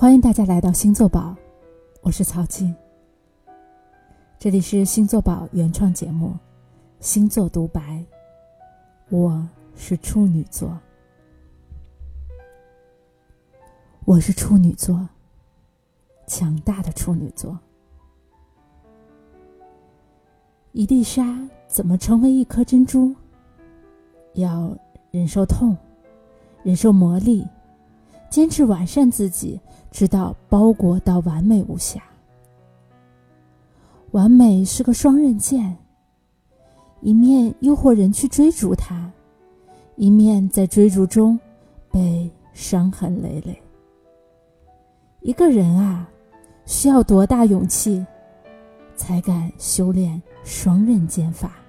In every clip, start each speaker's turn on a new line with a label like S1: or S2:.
S1: 欢迎大家来到星座宝，我是曹静。这里是星座宝原创节目《星座独白》，我是处女座，我是处女座，强大的处女座。一粒沙怎么成为一颗珍珠？要忍受痛，忍受磨砺，坚持完善自己，直到包裹到完美无瑕。完美是个双刃剑，一面诱惑人去追逐它，一面在追逐中被伤痕累累。一个人啊，需要多大勇气，才敢修炼双刃剑法？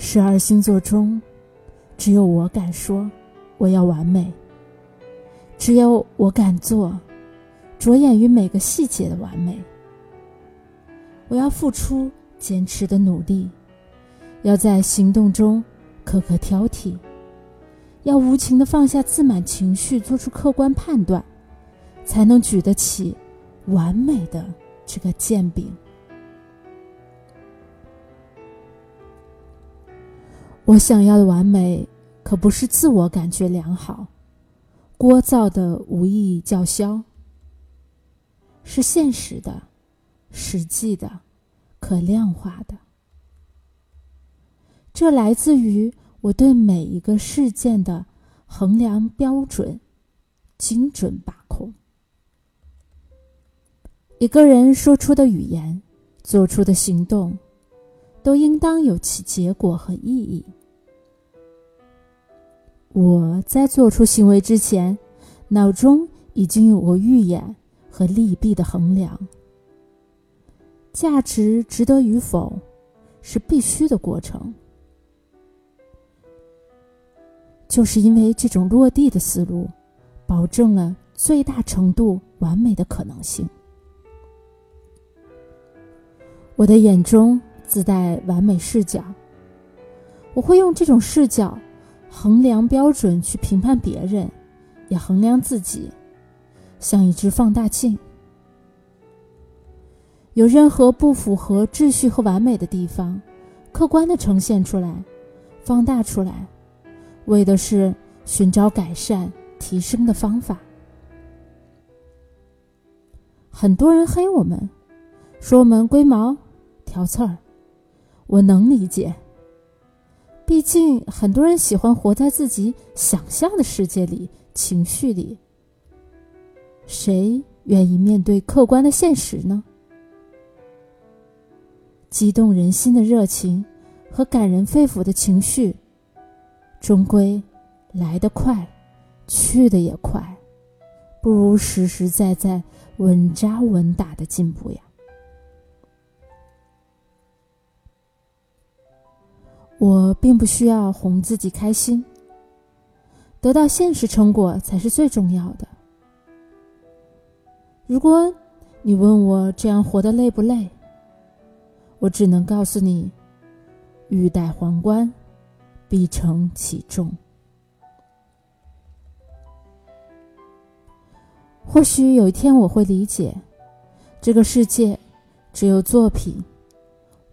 S1: 十二星座中，只有我敢说我要完美。只有我敢做，着眼于每个细节的完美。我要付出坚持的努力，要在行动中苛刻挑剔，要无情的放下自满情绪，做出客观判断，才能举得起完美的这个剑柄。我想要的完美，可不是自我感觉良好、聒噪的无意义叫嚣，是现实的、实际的、可量化的。这来自于我对每一个事件的衡量标准精准把控。一个人说出的语言、做出的行动，都应当有其结果和意义。我在做出行为之前，脑中已经有过预演和利弊的衡量。价值值得与否，是必须的过程。就是因为这种落地的思路，保证了最大程度完美的可能性。我的眼中自带完美视角，我会用这种视角。衡量标准去评判别人，也衡量自己，像一只放大镜。有任何不符合秩序和完美的地方，客观的呈现出来，放大出来，为的是寻找改善、提升的方法。很多人黑我们，说我们龟毛、挑刺儿，我能理解。毕竟，很多人喜欢活在自己想象的世界里、情绪里。谁愿意面对客观的现实呢？激动人心的热情和感人肺腑的情绪，终归来得快，去的也快，不如实实在在、稳扎稳打的进步呀。我并不需要哄自己开心，得到现实成果才是最重要的。如果你问我这样活得累不累，我只能告诉你：欲戴皇冠，必承其重。或许有一天我会理解，这个世界只有作品，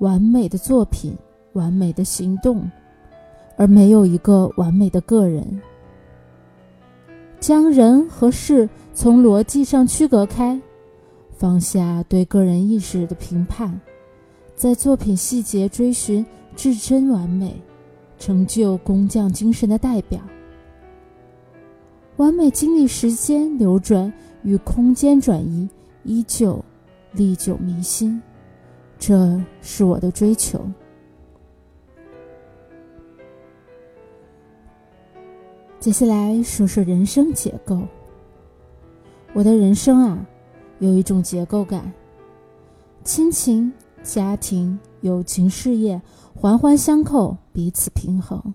S1: 完美的作品。完美的行动，而没有一个完美的个人。将人和事从逻辑上区隔开，放下对个人意识的评判，在作品细节追寻至真完美，成就工匠精神的代表。完美经历时间流转与空间转移，依旧历久弥新。这是我的追求。接下来说说人生结构。我的人生啊，有一种结构感：亲情、家庭、友情、事业环环相扣，彼此平衡。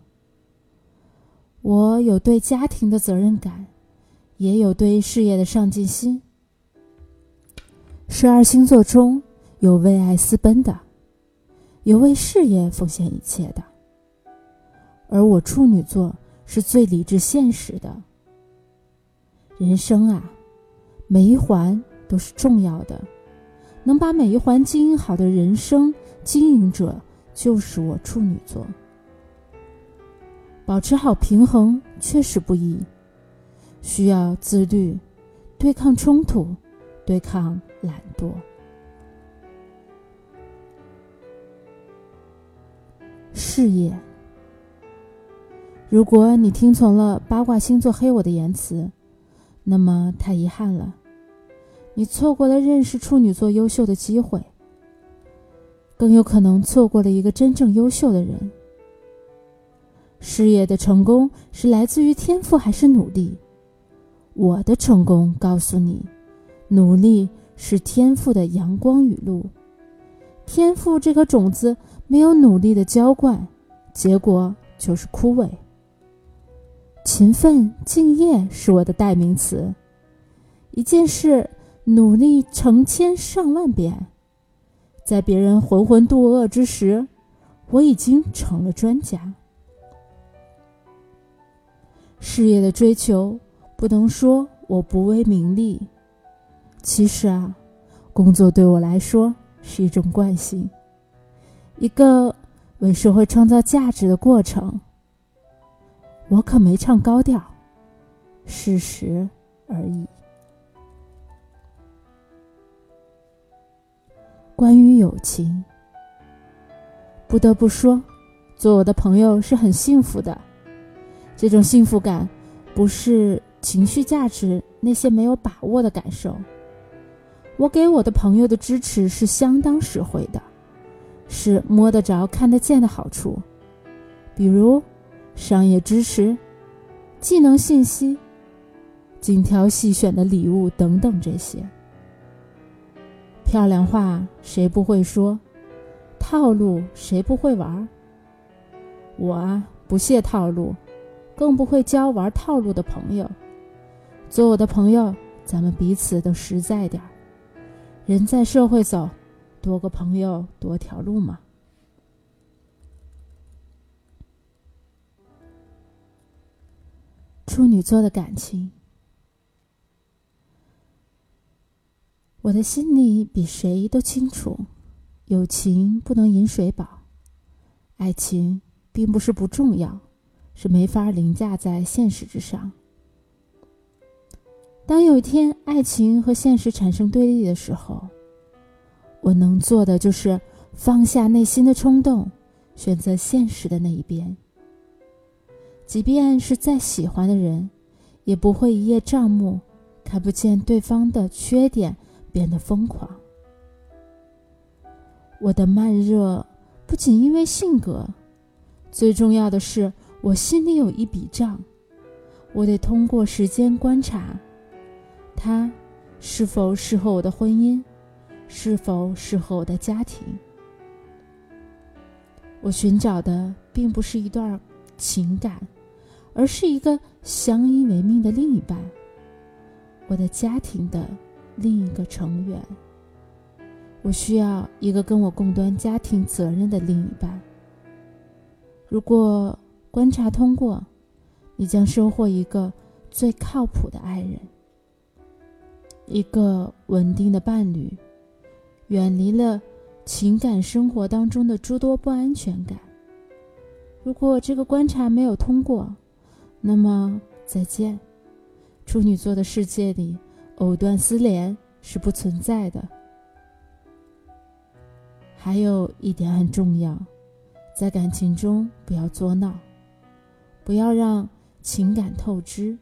S1: 我有对家庭的责任感，也有对事业的上进心。十二星座中有为爱私奔的，有为事业奉献一切的。而我处女座是最理智现实的。人生啊，每一环都是重要的，能把每一环经营好的人生经营者就是我处女座。保持好平衡确实不易，需要自律，对抗冲突，对抗懒惰。事业。如果你听从了八卦星座黑我的言辞，那么太遗憾了，你错过了认识处女座优秀的机会，更有可能错过了一个真正优秀的人。事业的成功是来自于天赋还是努力？我的成功告诉你，努力是天赋的阳光雨露。天赋这颗种子没有努力的浇灌，结果就是枯萎。勤奋敬业是我的代名词。一件事努力成千上万遍，在别人浑浑度噩之时，我已经成了专家。事业的追求，不能说我不为名利。其实啊，工作对我来说是一种惯性，一个为社会创造价值的过程。我可没唱高调，事实而已。关于友情，不得不说，做我的朋友是很幸福的。这种幸福感，不是情绪价值那些没有把握的感受。我给我的朋友的支持是相当实惠的，是摸得着、看得见的好处，比如商业知识、技能信息、精挑细选的礼物等等这些。漂亮话谁不会说？套路谁不会玩？我啊，不屑套路。更不会交玩套路的朋友。做我的朋友，咱们彼此都实在点儿。人在社会走，多个朋友多条路嘛。处女座的感情，我的心里比谁都清楚，友情不能饮水饱，爱情并不是不重要。是没法凌驾在现实之上。当有一天爱情和现实产生对立的时候，我能做的就是放下内心的冲动，选择现实的那一边。即便是再喜欢的人，也不会一叶障目，看不见对方的缺点，变得疯狂。我的慢热不仅因为性格，最重要的是。我心里有一笔账，我得通过时间观察，他是否适合我的婚姻，是否适合我的家庭。我寻找的并不是一段情感，而是一个相依为命的另一半，我的家庭的另一个成员。我需要一个跟我共担家庭责任的另一半。如果。观察通过，你将收获一个最靠谱的爱人，一个稳定的伴侣，远离了情感生活当中的诸多不安全感。如果这个观察没有通过，那么再见。处女座的世界里，藕断丝连是不存在的。还有一点很重要，在感情中不要作闹。不要让情感透支，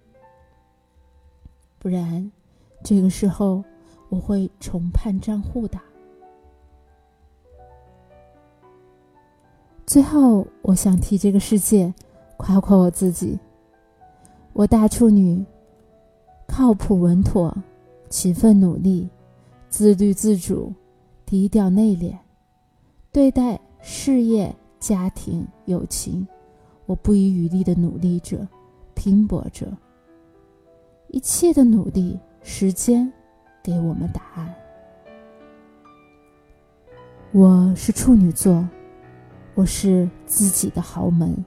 S1: 不然，这个时候我会重判账户的。最后，我想替这个世界夸夸我自己：我大处女，靠谱稳妥，勤奋努力，自律自主，低调内敛，对待事业、家庭、友情。我不遗余力的努力着，拼搏着。一切的努力，时间给我们答案。我是处女座，我是自己的豪门。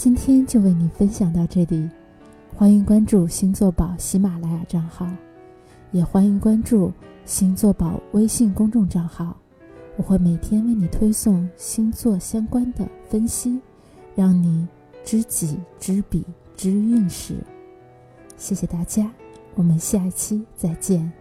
S1: 今天就为你分享到这里，欢迎关注星座宝喜马拉雅账号，也欢迎关注星座宝微信公众账号，我会每天为你推送星座相关的分析，让你知己知彼知运势。谢谢大家，我们下一期再见。